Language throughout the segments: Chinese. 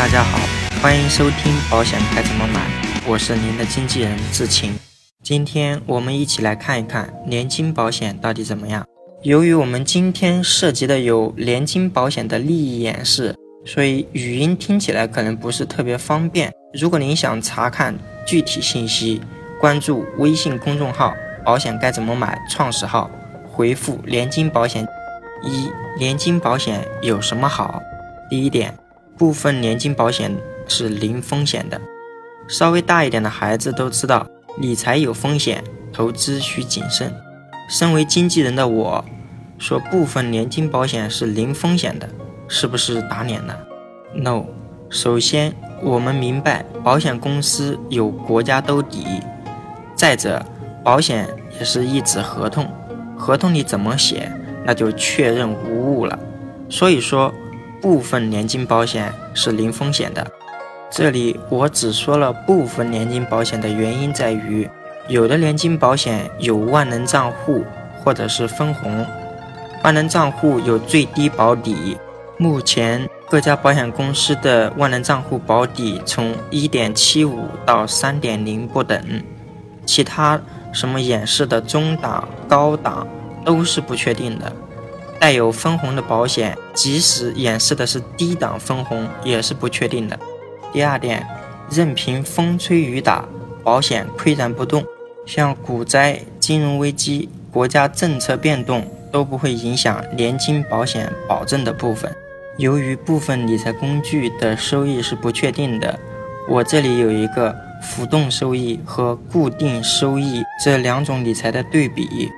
大家好，欢迎收听保险该怎么买，我是您的经纪人志晴。今天我们一起来看一看年金保险到底怎么样。由于我们今天涉及的有年金保险的利益演示，所以语音听起来可能不是特别方便。如果您想查看具体信息，关注微信公众号“保险该怎么买”创始号，回复“年金保险”。一年金保险有什么好？第一点，部分年金保险是零风险的。稍微大一点的孩子都知道，理财有风险，投资需谨慎。身为经纪人的我，说部分年金保险是零风险的，是不是打脸了？No。首先，我们明白保险公司有国家兜底。再者，保险也是一纸合同，合同里怎么写？那就确认无误了。所以说，部分年金保险是零风险的。这里我只说了部分年金保险的原因在于，有的年金保险有万能账户或者是分红。万能账户有最低保底，目前各家保险公司的万能账户保底从一点七五到三点零不等，其他什么演示的中档、高档。都是不确定的，带有分红的保险，即使演示的是低档分红，也是不确定的。第二点，任凭风吹雨打，保险岿然不动，像股灾、金融危机、国家政策变动都不会影响年金保险保证的部分。由于部分理财工具的收益是不确定的，我这里有一个浮动收益和固定收益这两种理财的对比。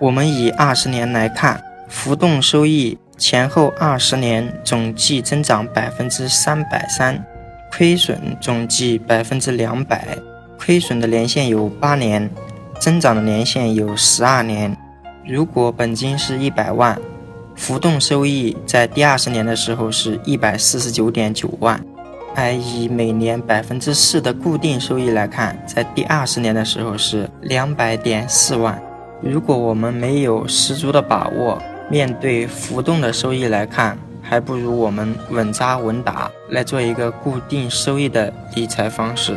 我们以二十年来看，浮动收益前后二十年总计增长百分之三百三，亏损总计百分之两百，亏损的年限有八年，增长的年限有十二年。如果本金是一百万，浮动收益在第二十年的时候是一百四十九点九万，而以每年百分之四的固定收益来看，在第二十年的时候是两百点四万。如果我们没有十足的把握，面对浮动的收益来看，还不如我们稳扎稳打来做一个固定收益的理财方式。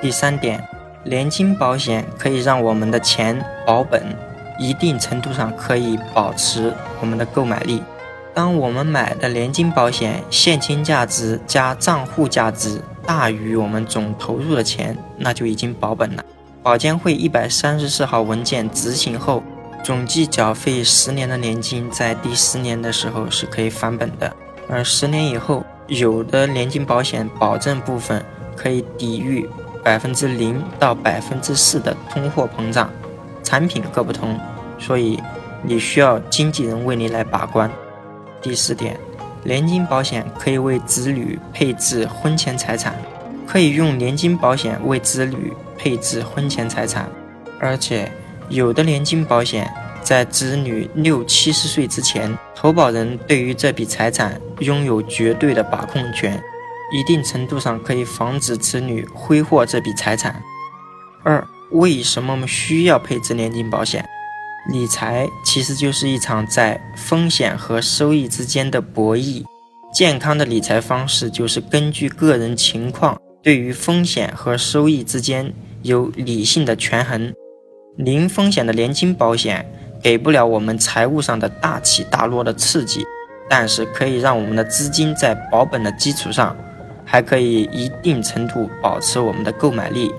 第三点，年金保险可以让我们的钱保本，一定程度上可以保持我们的购买力。当我们买的年金保险现金价值加账户价值大于我们总投入的钱，那就已经保本了。保监会一百三十四号文件执行后，总计缴费十年的年金，在第十年的时候是可以返本的。而十年以后，有的年金保险保证部分可以抵御百分之零到百分之四的通货膨胀，产品各不同，所以你需要经纪人为你来把关。第四点，年金保险可以为子女配置婚前财产。可以用年金保险为子女配置婚前财产，而且有的年金保险在子女六七十岁之前，投保人对于这笔财产拥有绝对的把控权，一定程度上可以防止子女挥霍这笔财产。二，为什么需要配置年金保险？理财其实就是一场在风险和收益之间的博弈，健康的理财方式就是根据个人情况。对于风险和收益之间有理性的权衡，零风险的年金保险给不了我们财务上的大起大落的刺激，但是可以让我们的资金在保本的基础上，还可以一定程度保持我们的购买力。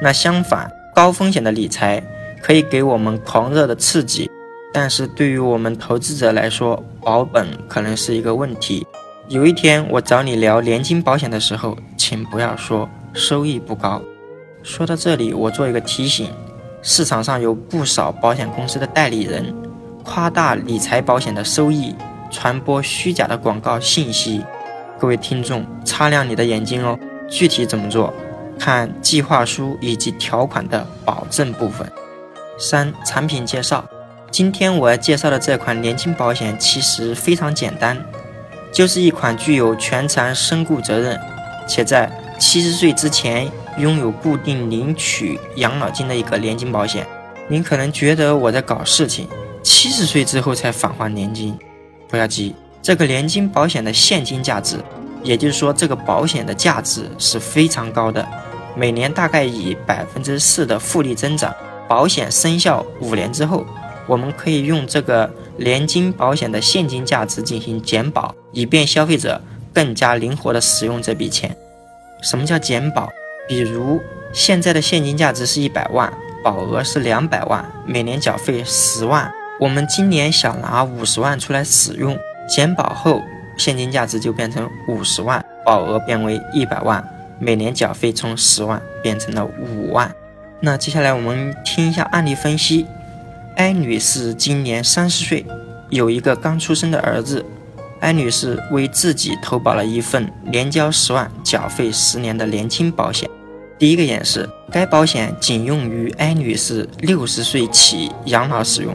那相反，高风险的理财可以给我们狂热的刺激，但是对于我们投资者来说，保本可能是一个问题。有一天我找你聊年金保险的时候，请不要说收益不高。说到这里，我做一个提醒：市场上有不少保险公司的代理人夸大理财保险的收益，传播虚假的广告信息。各位听众，擦亮你的眼睛哦！具体怎么做？看计划书以及条款的保证部分。三、产品介绍。今天我要介绍的这款年金保险其实非常简单。就是一款具有全残身故责任，且在七十岁之前拥有固定领取养老金的一个年金保险。您可能觉得我在搞事情，七十岁之后才返还年金，不要急，这个年金保险的现金价值也就是说，这个保险的价值是非常高的，每年大概以百分之四的复利增长。保险生效五年之后，我们可以用这个年金保险的现金价值进行减保，以便消费者更加灵活的使用这笔钱。什么叫减保？比如现在的现金价值是一百万，保额是两百万，每年缴费十万。我们今年想拿五十万出来使用，减保后。现金价值就变成五十万，保额变为一百万，每年缴费从十万变成了五万。那接下来我们听一下案例分析。艾女士今年三十岁，有一个刚出生的儿子。艾女士为自己投保了一份年交十万、缴费十年的年金保险。第一个演示，该保险仅用于艾女士六十岁起养老使用。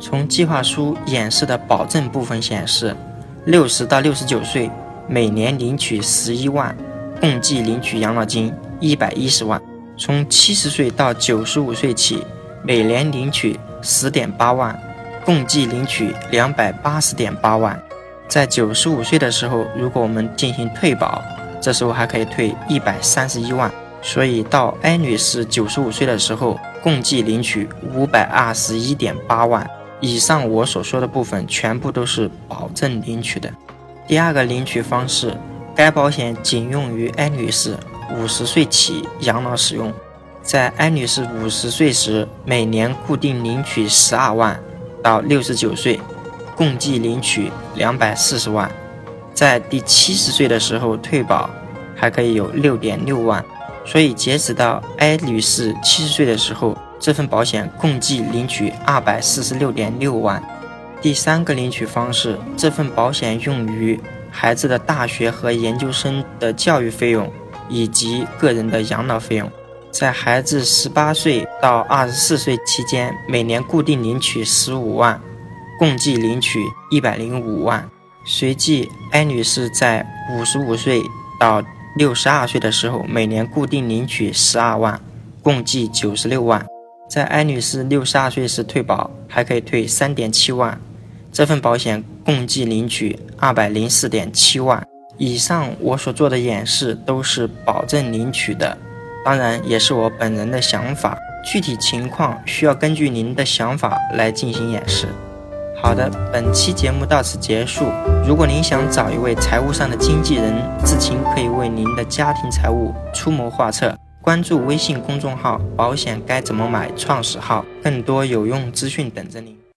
从计划书演示的保证部分显示。六十到六十九岁，每年领取十一万，共计领取养老金一百一十万。从七十岁到九十五岁起，每年领取十点八万，共计领取两百八十点八万。在九十五岁的时候，如果我们进行退保，这时候还可以退一百三十一万。所以到艾女士九十五岁的时候，共计领取五百二十一点八万。以上我所说的部分全部都是保证领取的。第二个领取方式，该保险仅用于艾女士五十岁起养老使用。在艾女士五十岁时，每年固定领取十二万，到六十九岁，共计领取两百四十万。在第七十岁的时候退保，还可以有六点六万。所以截止到艾女士七十岁的时候。这份保险共计领取二百四十六点六万。第三个领取方式，这份保险用于孩子的大学和研究生的教育费用以及个人的养老费用。在孩子十八岁到二十四岁期间，每年固定领取十五万，共计领取一百零五万。随即，艾女士在五十五岁到六十二岁的时候，每年固定领取十二万，共计九十六万。在艾女士六十二岁时退保，还可以退三点七万。这份保险共计领取二百零四点七万。以上我所做的演示都是保证领取的，当然也是我本人的想法，具体情况需要根据您的想法来进行演示。好的，本期节目到此结束。如果您想找一位财务上的经纪人，志勤可以为您的家庭财务出谋划策。关注微信公众号“保险该怎么买”创始号，更多有用资讯等着您。